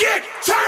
Get tight!